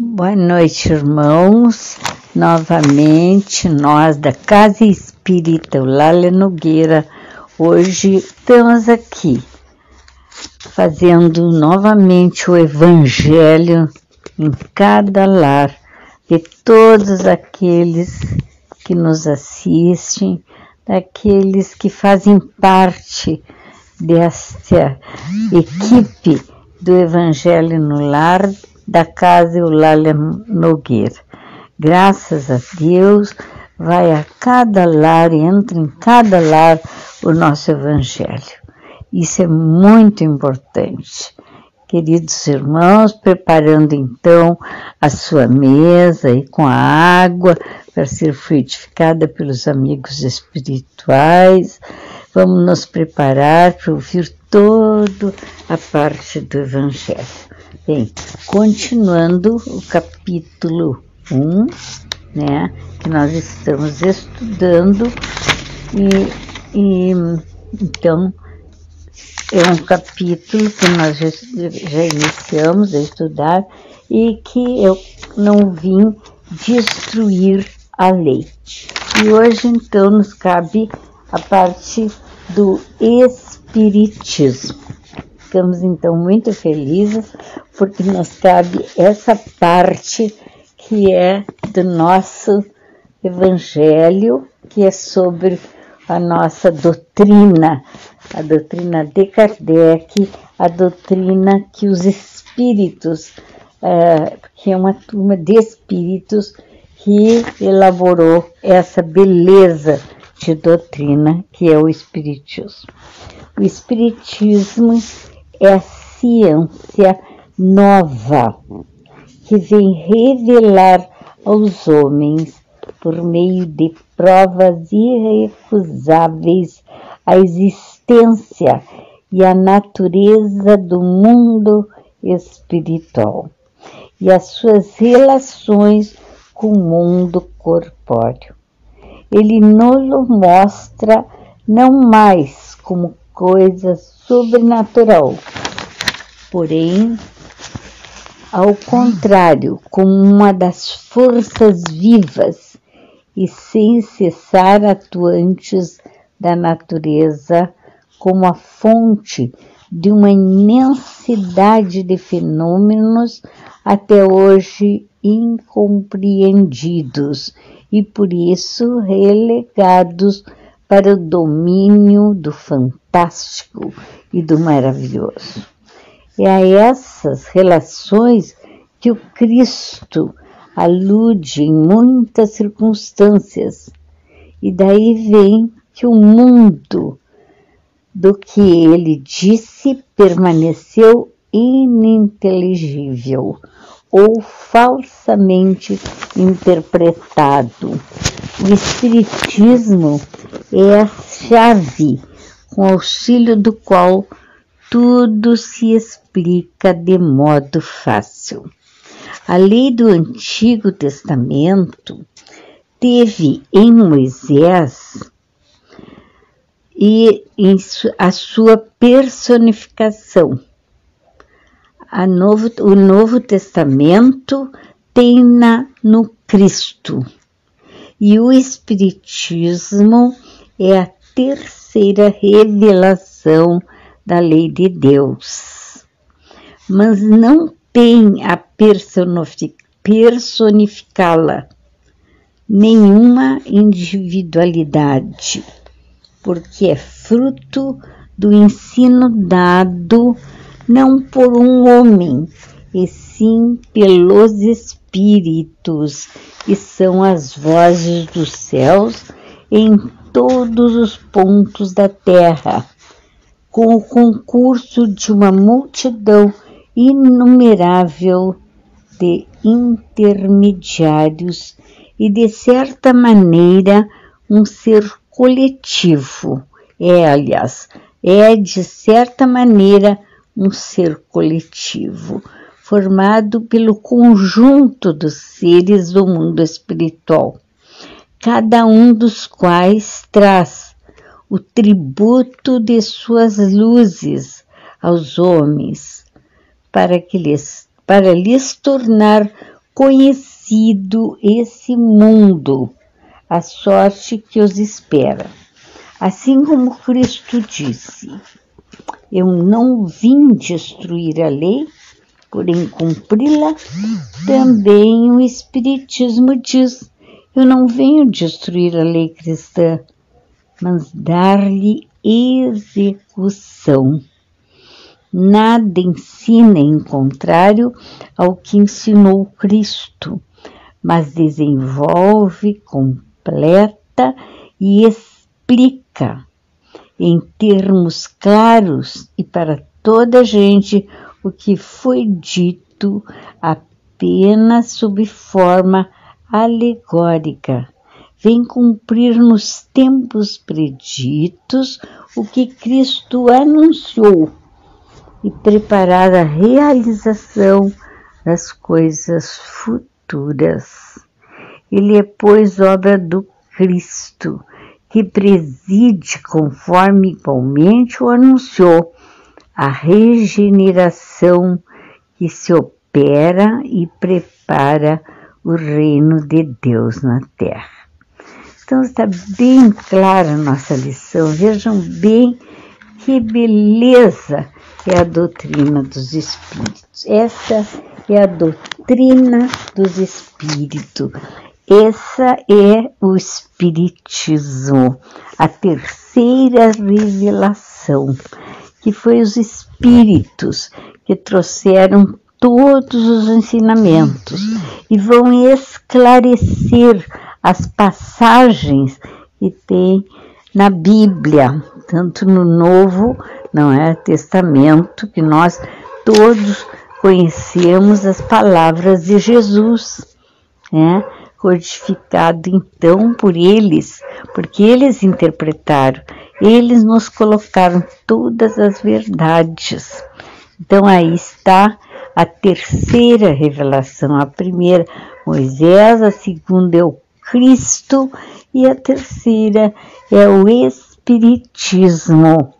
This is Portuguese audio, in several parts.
Boa noite, irmãos. Novamente, nós da Casa Espírita Eulália Nogueira, hoje estamos aqui fazendo novamente o Evangelho em cada lar de todos aqueles que nos assistem, daqueles que fazem parte desta equipe do Evangelho no Lar da Casa Eulália Nogueira. Graças a Deus, vai a cada lar, entra em cada lar o nosso Evangelho. Isso é muito importante. Queridos irmãos, preparando então a sua mesa e com a água para ser frutificada pelos amigos espirituais, vamos nos preparar para ouvir toda a parte do Evangelho. Bem, continuando o capítulo 1, né, que nós estamos estudando, e, e então é um capítulo que nós já, já iniciamos a estudar e que eu não vim destruir a lei. E hoje então nos cabe a parte do espiritismo. Ficamos então muito felizes porque nos cabe essa parte que é do nosso evangelho, que é sobre a nossa doutrina, a doutrina de Kardec, a doutrina que os espíritos, é, que é uma turma de espíritos que elaborou essa beleza de doutrina que é o Espiritismo. O Espiritismo é a ciência nova que vem revelar aos homens, por meio de provas irrecusáveis, a existência e a natureza do mundo espiritual e as suas relações com o mundo corpóreo. Ele nos mostra não mais como coisa sobrenatural, porém, ao contrário, como uma das forças vivas e sem cessar atuantes da natureza, como a fonte de uma imensidade de fenômenos até hoje incompreendidos e por isso relegados para o domínio do fantástico e do maravilhoso. É a essas relações que o Cristo alude em muitas circunstâncias, e daí vem que o mundo do que ele disse permaneceu ininteligível ou falsamente interpretado. O Espiritismo é a chave com auxílio do qual tudo se explica de modo fácil. A lei do Antigo Testamento teve em Moisés e em a sua personificação. Novo, o Novo Testamento tem na, no Cristo. E o Espiritismo é a terceira revelação da lei de Deus. Mas não tem a personificá-la nenhuma individualidade, porque é fruto do ensino dado não por um homem, e sim pelos espíritos, que são as vozes dos céus em todos os pontos da terra, com o concurso de uma multidão inumerável de intermediários e, de certa maneira, um ser coletivo. É, aliás, é de certa maneira um ser coletivo, formado pelo conjunto dos seres do mundo espiritual, cada um dos quais traz o tributo de suas luzes aos homens, para que lhes, para lhes tornar conhecido esse mundo, a sorte que os espera. Assim como Cristo disse: Eu não vim destruir a lei, porém cumpri-la, também o Espiritismo diz: Eu não venho destruir a lei cristã, mas dar-lhe execução. Nada ensina em contrário ao que ensinou Cristo, mas desenvolve, completa e explica em termos claros e para toda a gente o que foi dito apenas sob forma alegórica. Vem cumprir nos tempos preditos o que Cristo anunciou e preparar a realização das coisas futuras. Ele é, pois, obra do Cristo, que preside, conforme igualmente o anunciou, a regeneração que se opera e prepara o reino de Deus na terra. Então está bem clara a nossa lição. Vejam bem que beleza é a doutrina dos espíritos. Essa é a doutrina dos espíritos. Essa é o espiritismo, a terceira revelação, que foi os espíritos que trouxeram todos os ensinamentos e vão esclarecer as passagens que tem na Bíblia, tanto no Novo não é Testamento, que nós todos conhecemos as palavras de Jesus, né? codificado então por eles, porque eles interpretaram, eles nos colocaram todas as verdades. Então aí está a terceira revelação, a primeira Moisés, a segunda é o Cristo e a terceira é o Espiritismo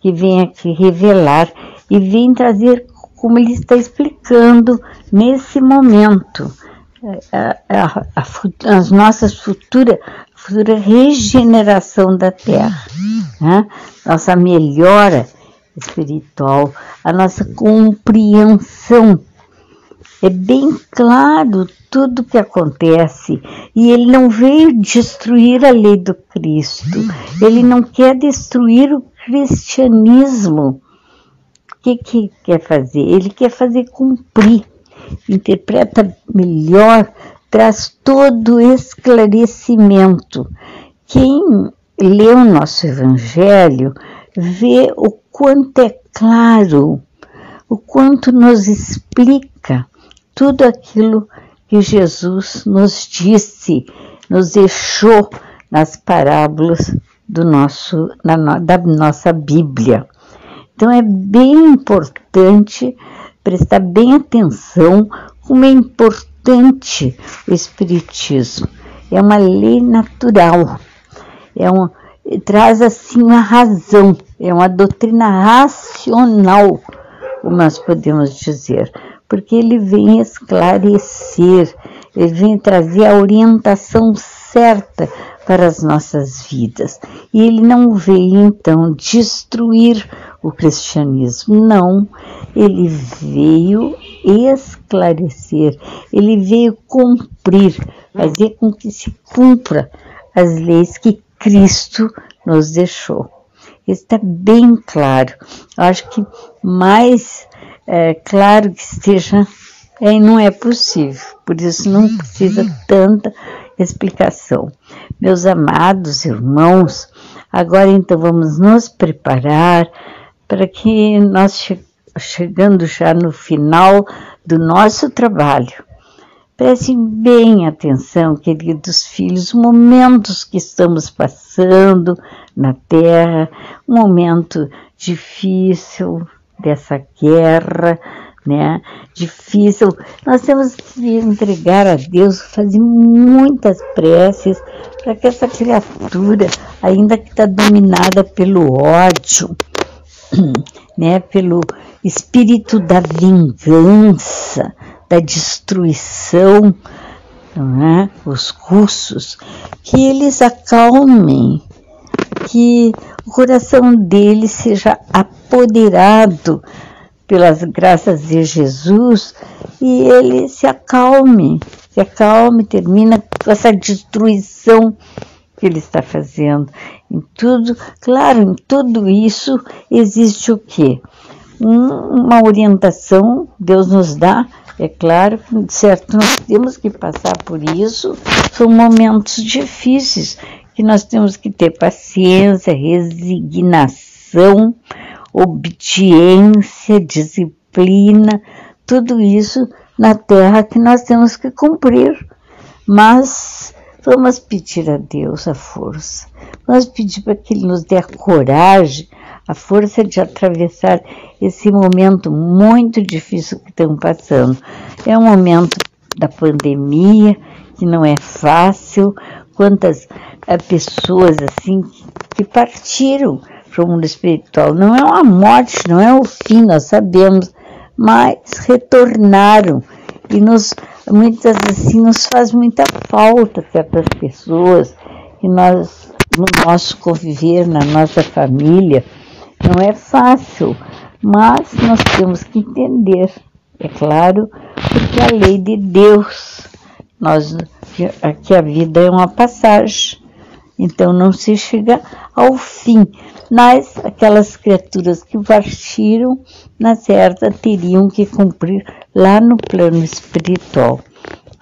que vem aqui revelar e vem trazer, como ele está explicando nesse momento, a, a, a, as nossas futuras futura regeneração da Terra, né? nossa melhora espiritual, a nossa compreensão. É bem claro tudo o que acontece e ele não veio destruir a lei do Cristo, ele não quer destruir o cristianismo, o que, que quer fazer? Ele quer fazer cumprir, interpreta melhor, traz todo esclarecimento. Quem lê o nosso Evangelho vê o quanto é claro, o quanto nos explica tudo aquilo que Jesus nos disse, nos deixou nas parábolas do nosso, na, da nossa Bíblia. Então é bem importante prestar bem atenção como é importante o Espiritismo. É uma lei natural, é um, traz assim uma razão, é uma doutrina racional, como nós podemos dizer, porque ele vem esclarecer, ele vem trazer a orientação certa para as nossas vidas. E ele não veio então destruir o cristianismo, não, ele veio esclarecer, ele veio cumprir, fazer com que se cumpra as leis que Cristo nos deixou. Está bem claro. Eu acho que mais é, claro que esteja, é, não é possível. Por isso não precisa tanta explicação. Meus amados irmãos, agora então vamos nos preparar para que nós che chegando já no final do nosso trabalho. Prestem bem atenção, queridos filhos, momentos que estamos passando na Terra, um momento difícil dessa guerra, né? Difícil. Nós temos que entregar a Deus, fazer muitas preces para que essa criatura, ainda que está dominada pelo ódio, né? Pelo espírito da vingança, da destruição, é? os russos, que eles acalmem, que o coração deles seja apoderado pelas graças de Jesus e ele se acalme, se acalme, termina com essa destruição que ele está fazendo. Em tudo, claro, em tudo isso existe o quê? uma orientação Deus nos dá. É claro que, certo, nós temos que passar por isso. São momentos difíceis que nós temos que ter paciência, resignação, obediência, disciplina, tudo isso na terra que nós temos que cumprir. Mas vamos pedir a Deus a força. Vamos pedir para que Ele nos dê a coragem a força de atravessar esse momento muito difícil que estamos passando. É um momento da pandemia que não é fácil. Quantas é, pessoas assim que partiram para o mundo espiritual. Não é uma morte, não é o fim, nós sabemos, mas retornaram e nos muitas assim nos faz muita falta certas pessoas que nós no nosso conviver, na nossa família, não é fácil, mas nós temos que entender, é claro, porque a lei de Deus, nós, aqui a vida é uma passagem, então não se chega ao fim. Mas aquelas criaturas que partiram, na certa, teriam que cumprir lá no plano espiritual.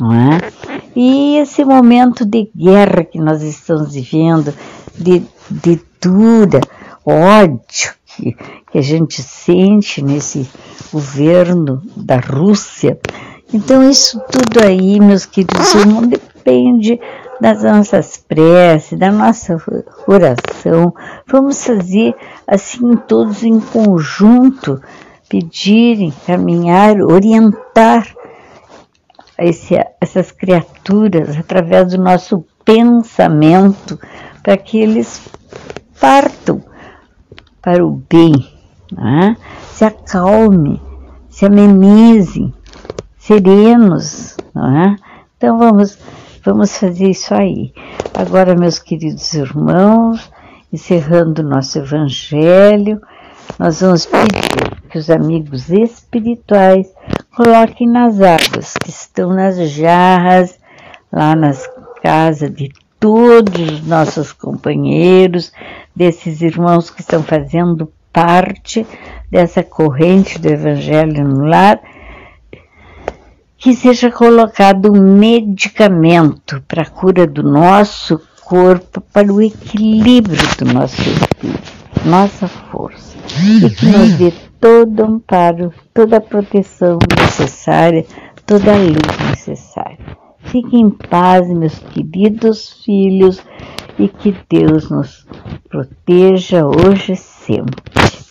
É? E esse momento de guerra que nós estamos vivendo, de, de dura, ódio que, que a gente sente nesse governo da Rússia. Então, isso tudo aí, meus queridos irmãos, depende das nossas preces, da nossa oração. Vamos fazer assim todos em conjunto, pedir, caminhar, orientar esse, essas criaturas através do nosso pensamento para que eles partam para o bem, né? se acalme, se amenize, serenos. Né? Então vamos, vamos fazer isso aí. Agora, meus queridos irmãos, encerrando o nosso evangelho, nós vamos pedir que os amigos espirituais coloquem nas águas que estão nas jarras, lá nas casas de todos os nossos companheiros, desses irmãos que estão fazendo parte dessa corrente do Evangelho no lar, que seja colocado um medicamento para a cura do nosso corpo, para o equilíbrio do nosso espírito, nossa força, e que nos dê todo o amparo, toda a proteção necessária, toda a luz necessária. Fiquem em paz, meus queridos filhos, e que Deus nos proteja hoje e sempre.